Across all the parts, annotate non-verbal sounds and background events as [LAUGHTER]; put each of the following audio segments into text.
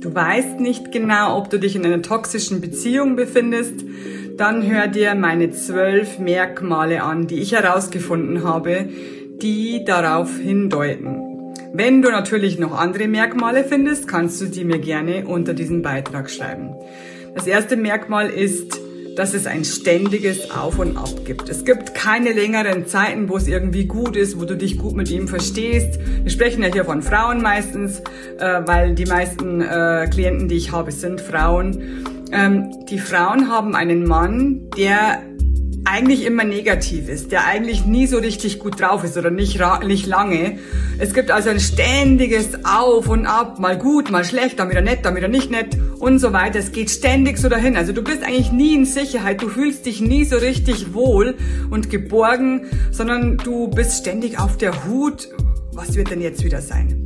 du weißt nicht genau, ob du dich in einer toxischen Beziehung befindest, dann hör dir meine zwölf Merkmale an, die ich herausgefunden habe, die darauf hindeuten. Wenn du natürlich noch andere Merkmale findest, kannst du die mir gerne unter diesem Beitrag schreiben. Das erste Merkmal ist, dass es ein ständiges Auf und Ab gibt. Es gibt keine längeren Zeiten, wo es irgendwie gut ist, wo du dich gut mit ihm verstehst. Wir sprechen ja hier von Frauen meistens, äh, weil die meisten äh, Klienten, die ich habe, sind Frauen. Ähm, die Frauen haben einen Mann, der eigentlich immer negativ ist, der eigentlich nie so richtig gut drauf ist oder nicht, nicht lange. Es gibt also ein ständiges Auf und Ab, mal gut, mal schlecht, dann wieder nett, dann wieder nicht nett und so weiter. Es geht ständig so dahin. Also du bist eigentlich nie in Sicherheit, du fühlst dich nie so richtig wohl und geborgen, sondern du bist ständig auf der Hut. Was wird denn jetzt wieder sein?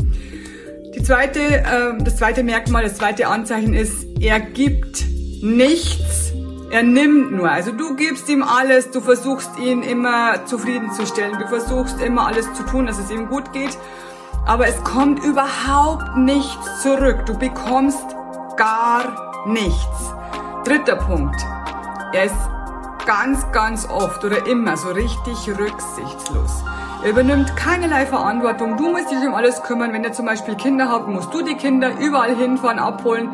Die zweite, äh, das zweite Merkmal, das zweite Anzeichen ist, er gibt nichts er nimmt nur. Also du gibst ihm alles, du versuchst ihn immer zufriedenzustellen, du versuchst immer alles zu tun, dass es ihm gut geht. Aber es kommt überhaupt nichts zurück. Du bekommst gar nichts. Dritter Punkt. Er ist ganz, ganz oft oder immer so richtig rücksichtslos. Er übernimmt keinerlei Verantwortung. Du musst dich um alles kümmern. Wenn er zum Beispiel Kinder hat, musst du die Kinder überall hinfahren, abholen.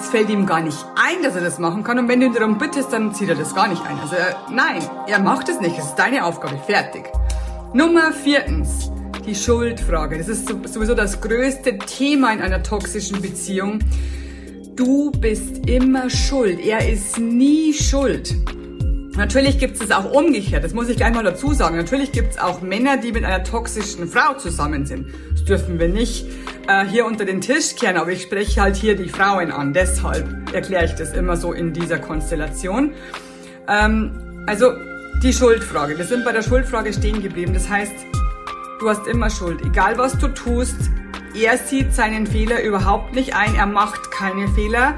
Es fällt ihm gar nicht ein, dass er das machen kann. Und wenn du ihn darum bittest, dann zieht er das gar nicht ein. Also er, nein, er macht es nicht. Es ist deine Aufgabe. Fertig. Nummer viertens. Die Schuldfrage. Das ist sowieso das größte Thema in einer toxischen Beziehung. Du bist immer schuld. Er ist nie schuld. Natürlich gibt es auch umgekehrt, das muss ich gleich mal dazu sagen. Natürlich gibt es auch Männer, die mit einer toxischen Frau zusammen sind. Das dürfen wir nicht äh, hier unter den Tisch kehren, aber ich spreche halt hier die Frauen an. Deshalb erkläre ich das immer so in dieser Konstellation. Ähm, also die Schuldfrage. Wir sind bei der Schuldfrage stehen geblieben. Das heißt, du hast immer Schuld. Egal was du tust, er sieht seinen Fehler überhaupt nicht ein. Er macht keine Fehler.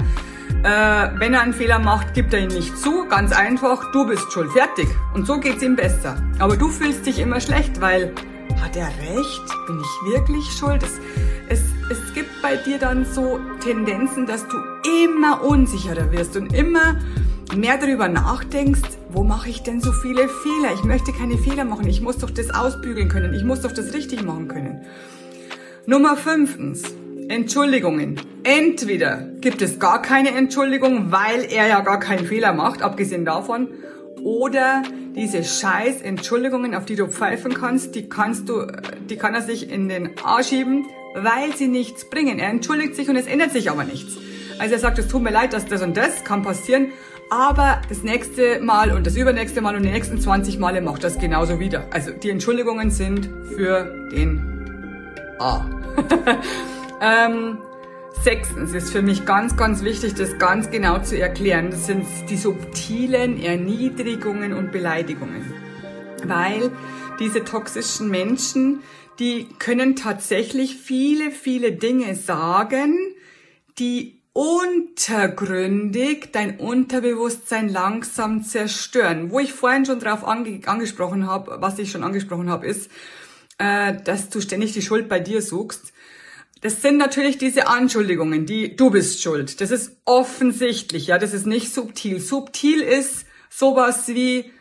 Äh, wenn er einen Fehler macht, gibt er ihn nicht zu. Ganz einfach, du bist schuld. Fertig. Und so geht's ihm besser. Aber du fühlst dich immer schlecht, weil hat er recht? Bin ich wirklich schuld? Es, es, es gibt bei dir dann so Tendenzen, dass du immer unsicherer wirst und immer mehr darüber nachdenkst, wo mache ich denn so viele Fehler? Ich möchte keine Fehler machen. Ich muss doch das ausbügeln können. Ich muss doch das richtig machen können. Nummer fünftens. Entschuldigungen. Entweder gibt es gar keine Entschuldigung, weil er ja gar keinen Fehler macht, abgesehen davon, oder diese scheiß Entschuldigungen, auf die du pfeifen kannst, die kannst du, die kann er sich in den Arsch schieben, weil sie nichts bringen. Er entschuldigt sich und es ändert sich aber nichts. Also er sagt, es tut mir leid, dass das und das kann passieren, aber das nächste Mal und das übernächste Mal und die nächsten 20 Male macht das genauso wieder. Also die Entschuldigungen sind für den A. [LAUGHS] Ähm, sechstens ist für mich ganz, ganz wichtig, das ganz genau zu erklären. Das sind die subtilen Erniedrigungen und Beleidigungen. Weil diese toxischen Menschen, die können tatsächlich viele, viele Dinge sagen, die untergründig dein Unterbewusstsein langsam zerstören. Wo ich vorhin schon drauf ange angesprochen habe, was ich schon angesprochen habe, ist, äh, dass du ständig die Schuld bei dir suchst. Das sind natürlich diese Anschuldigungen, die du bist schuld. Das ist offensichtlich, ja, das ist nicht subtil. Subtil ist sowas wie,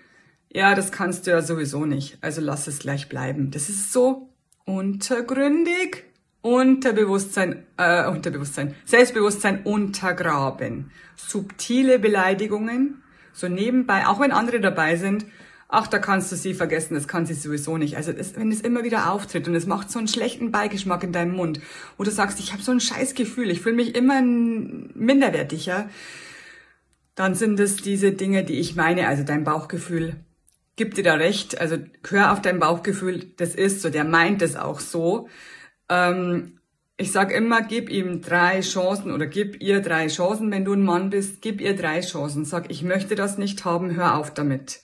ja, das kannst du ja sowieso nicht, also lass es gleich bleiben. Das ist so untergründig, Unterbewusstsein, äh, Unterbewusstsein, Selbstbewusstsein untergraben. Subtile Beleidigungen, so nebenbei, auch wenn andere dabei sind, ach, da kannst du sie vergessen, das kann sie sowieso nicht. Also das, wenn es immer wieder auftritt und es macht so einen schlechten Beigeschmack in deinem Mund, wo du sagst, ich habe so ein scheiß Gefühl, ich fühle mich immer minderwertiger, dann sind es diese Dinge, die ich meine, also dein Bauchgefühl gibt dir da recht, also hör auf dein Bauchgefühl, das ist so, der meint es auch so. Ähm, ich sag immer, gib ihm drei Chancen oder gib ihr drei Chancen, wenn du ein Mann bist, gib ihr drei Chancen. Sag, ich möchte das nicht haben, hör auf damit.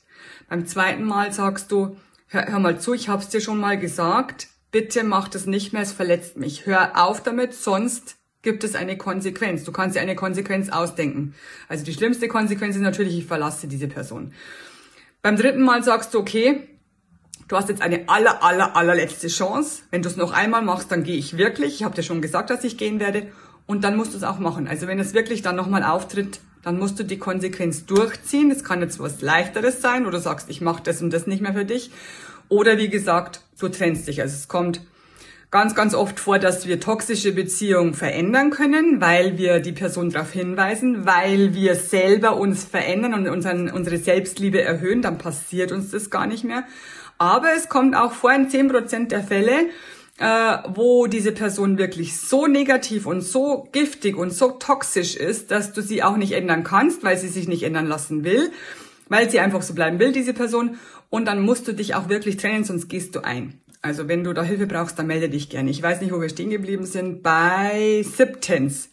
Beim zweiten Mal sagst du, hör, hör mal zu, ich hab's dir schon mal gesagt, bitte mach das nicht mehr, es verletzt mich. Hör auf damit, sonst gibt es eine Konsequenz. Du kannst dir eine Konsequenz ausdenken. Also die schlimmste Konsequenz ist natürlich, ich verlasse diese Person. Beim dritten Mal sagst du, okay, du hast jetzt eine aller, aller, allerletzte Chance. Wenn du es noch einmal machst, dann gehe ich wirklich. Ich habe dir schon gesagt, dass ich gehen werde. und dann musst du es auch machen. Also wenn es wirklich dann nochmal auftritt, dann musst du die Konsequenz durchziehen. Es kann jetzt was leichteres sein oder sagst, ich mache das und das nicht mehr für dich. Oder wie gesagt, du trennst dich. Also es kommt ganz, ganz oft vor, dass wir toxische Beziehungen verändern können, weil wir die Person darauf hinweisen, weil wir selber uns verändern und unseren, unsere Selbstliebe erhöhen, dann passiert uns das gar nicht mehr. Aber es kommt auch vor in 10% der Fälle, äh, wo diese Person wirklich so negativ und so giftig und so toxisch ist, dass du sie auch nicht ändern kannst, weil sie sich nicht ändern lassen will, weil sie einfach so bleiben will, diese Person. Und dann musst du dich auch wirklich trennen, sonst gehst du ein. Also wenn du da Hilfe brauchst, dann melde dich gerne. Ich weiß nicht, wo wir stehen geblieben sind. Bei siebtens.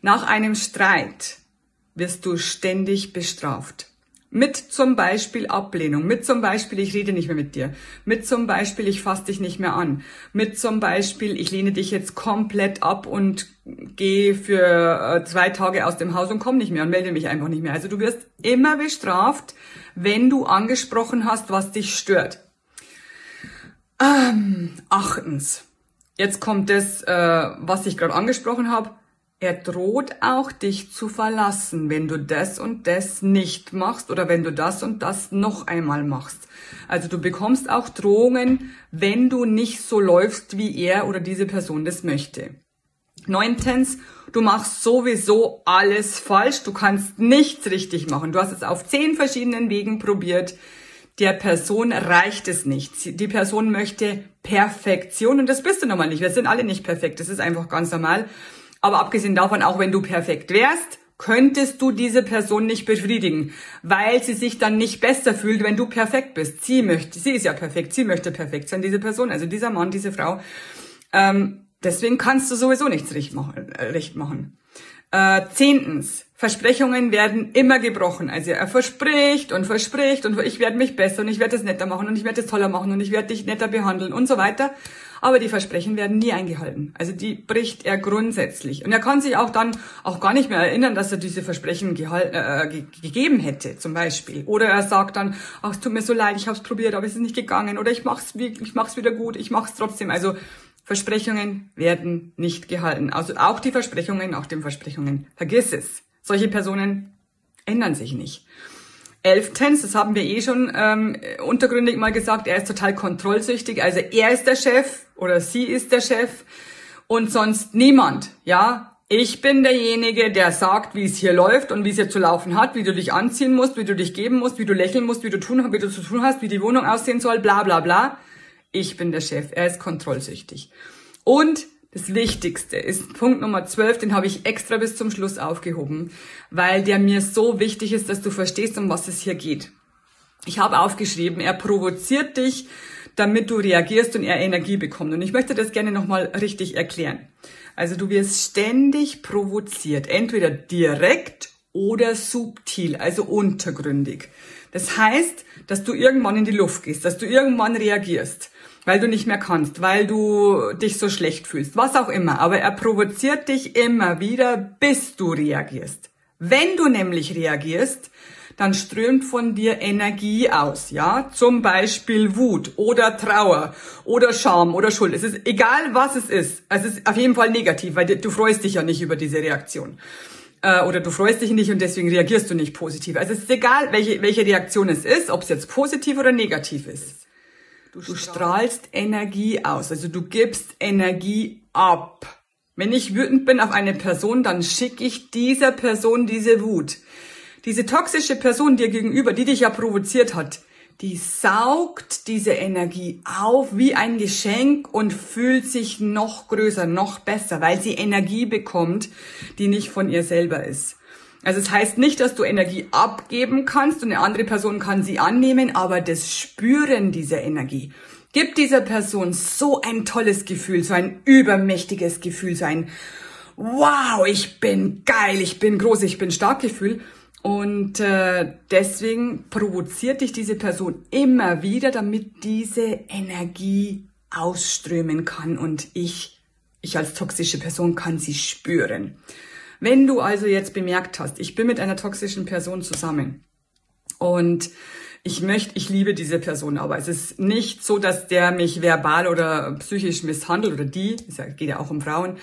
Nach einem Streit wirst du ständig bestraft. Mit zum Beispiel Ablehnung, mit zum Beispiel ich rede nicht mehr mit dir, mit zum Beispiel ich fasse dich nicht mehr an, mit zum Beispiel ich lehne dich jetzt komplett ab und gehe für äh, zwei Tage aus dem Haus und komme nicht mehr und melde mich einfach nicht mehr. Also du wirst immer bestraft, wenn du angesprochen hast, was dich stört. Ähm, achtens, jetzt kommt das, äh, was ich gerade angesprochen habe. Er droht auch dich zu verlassen, wenn du das und das nicht machst oder wenn du das und das noch einmal machst. Also du bekommst auch Drohungen, wenn du nicht so läufst, wie er oder diese Person das möchte. Neuntens, du machst sowieso alles falsch, du kannst nichts richtig machen. Du hast es auf zehn verschiedenen Wegen probiert der Person reicht es nicht. Die Person möchte Perfektion und das bist du normal nicht. Wir sind alle nicht perfekt. Das ist einfach ganz normal. Aber abgesehen davon, auch wenn du perfekt wärst, könntest du diese Person nicht befriedigen, weil sie sich dann nicht besser fühlt, wenn du perfekt bist. Sie möchte, sie ist ja perfekt, sie möchte perfekt sein, diese Person, also dieser Mann, diese Frau. Ähm, deswegen kannst du sowieso nichts recht machen. Äh, recht machen. Äh, zehntens, Versprechungen werden immer gebrochen. Also er verspricht und verspricht und ich werde mich besser und ich werde es netter machen und ich werde es toller machen und ich werde dich netter behandeln und so weiter. Aber die Versprechen werden nie eingehalten. Also die bricht er grundsätzlich. Und er kann sich auch dann auch gar nicht mehr erinnern, dass er diese Versprechen äh, ge gegeben hätte, zum Beispiel. Oder er sagt dann, ach, es tut mir so leid, ich habe es probiert, aber es ist nicht gegangen. Oder ich mach's, ich mach's wieder gut, ich mach's trotzdem. Also Versprechungen werden nicht gehalten. Also auch die Versprechungen nach den Versprechungen. Vergiss es. Solche Personen ändern sich nicht. Elftens, das haben wir eh schon ähm, untergründig mal gesagt, er ist total kontrollsüchtig. Also er ist der Chef oder sie ist der Chef und sonst niemand. Ja, ich bin derjenige, der sagt, wie es hier läuft und wie es hier zu laufen hat, wie du dich anziehen musst, wie du dich geben musst, wie du lächeln musst, wie du tun, wie du zu tun hast, wie die Wohnung aussehen soll, bla bla bla. Ich bin der Chef. Er ist kontrollsüchtig. Und das Wichtigste ist Punkt Nummer 12, den habe ich extra bis zum Schluss aufgehoben, weil der mir so wichtig ist, dass du verstehst, um was es hier geht. Ich habe aufgeschrieben, er provoziert dich, damit du reagierst und er Energie bekommt. Und ich möchte das gerne nochmal richtig erklären. Also du wirst ständig provoziert, entweder direkt oder subtil, also untergründig. Das heißt, dass du irgendwann in die Luft gehst, dass du irgendwann reagierst weil du nicht mehr kannst, weil du dich so schlecht fühlst, was auch immer. Aber er provoziert dich immer wieder, bis du reagierst. Wenn du nämlich reagierst, dann strömt von dir Energie aus, ja? Zum Beispiel Wut oder Trauer oder Scham oder Schuld. Es ist egal, was es ist. Es ist auf jeden Fall negativ, weil du freust dich ja nicht über diese Reaktion. Äh, oder du freust dich nicht und deswegen reagierst du nicht positiv. Also es ist egal, welche, welche Reaktion es ist, ob es jetzt positiv oder negativ ist. Du, strahlst Energie aus, also du gibst Energie ab. Wenn ich wütend bin auf eine Person, dann schicke ich dieser Person diese Wut. Diese toxische Person dir gegenüber, die dich ja provoziert hat, die saugt diese Energie auf wie ein Geschenk und fühlt sich noch größer, noch besser, weil sie Energie bekommt, die nicht von ihr selber ist. Also es heißt nicht, dass du Energie abgeben kannst und eine andere Person kann sie annehmen, aber das Spüren dieser Energie gibt dieser Person so ein tolles Gefühl, so ein übermächtiges Gefühl, so ein Wow, ich bin geil, ich bin groß, ich bin stark Gefühl. Und äh, deswegen provoziert dich diese Person immer wieder, damit diese Energie ausströmen kann und ich, ich als toxische Person kann sie spüren. Wenn du also jetzt bemerkt hast, ich bin mit einer toxischen Person zusammen und ich möchte, ich liebe diese Person, aber es ist nicht so, dass der mich verbal oder psychisch misshandelt oder die, es geht ja auch um Frauen,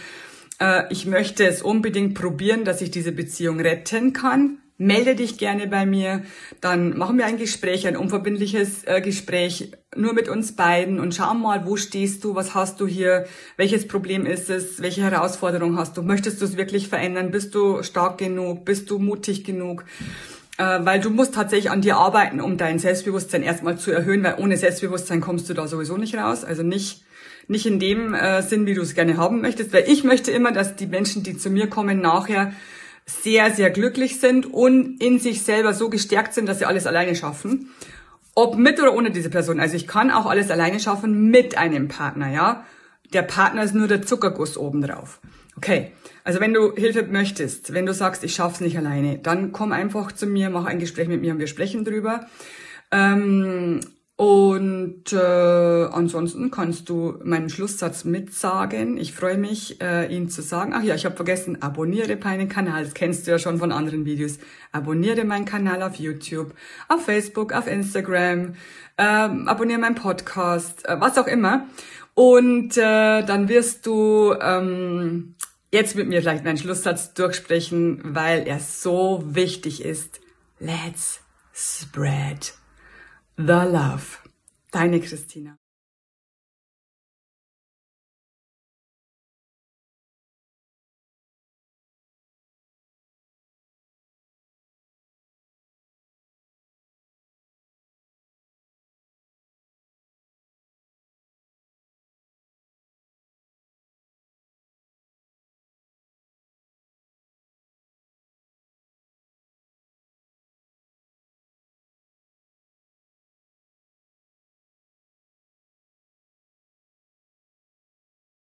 äh, ich möchte es unbedingt probieren, dass ich diese Beziehung retten kann, melde dich gerne bei mir, dann machen wir ein Gespräch, ein unverbindliches äh, Gespräch nur mit uns beiden und schau mal, wo stehst du, was hast du hier, welches Problem ist es, welche Herausforderung hast du, möchtest du es wirklich verändern, bist du stark genug, bist du mutig genug, äh, weil du musst tatsächlich an dir arbeiten, um dein Selbstbewusstsein erstmal zu erhöhen, weil ohne Selbstbewusstsein kommst du da sowieso nicht raus, also nicht nicht in dem äh, Sinn, wie du es gerne haben möchtest, weil ich möchte immer, dass die Menschen, die zu mir kommen, nachher sehr, sehr glücklich sind und in sich selber so gestärkt sind, dass sie alles alleine schaffen. Ob mit oder ohne diese Person. Also ich kann auch alles alleine schaffen mit einem Partner, ja. Der Partner ist nur der Zuckerguss obendrauf. Okay, also wenn du Hilfe möchtest, wenn du sagst, ich schaff's nicht alleine, dann komm einfach zu mir, mach ein Gespräch mit mir und wir sprechen drüber. Ähm, und äh, ansonsten kannst du meinen Schlusssatz mitsagen. Ich freue mich, äh, ihn zu sagen. Ach ja, ich habe vergessen, abonniere meinen Kanal. Das kennst du ja schon von anderen Videos. Abonniere meinen Kanal auf YouTube, auf Facebook, auf Instagram. Ähm, abonniere meinen Podcast, äh, was auch immer. Und äh, dann wirst du ähm, jetzt mit mir vielleicht meinen Schlusssatz durchsprechen, weil er so wichtig ist. Let's spread The Love. Deine Christina.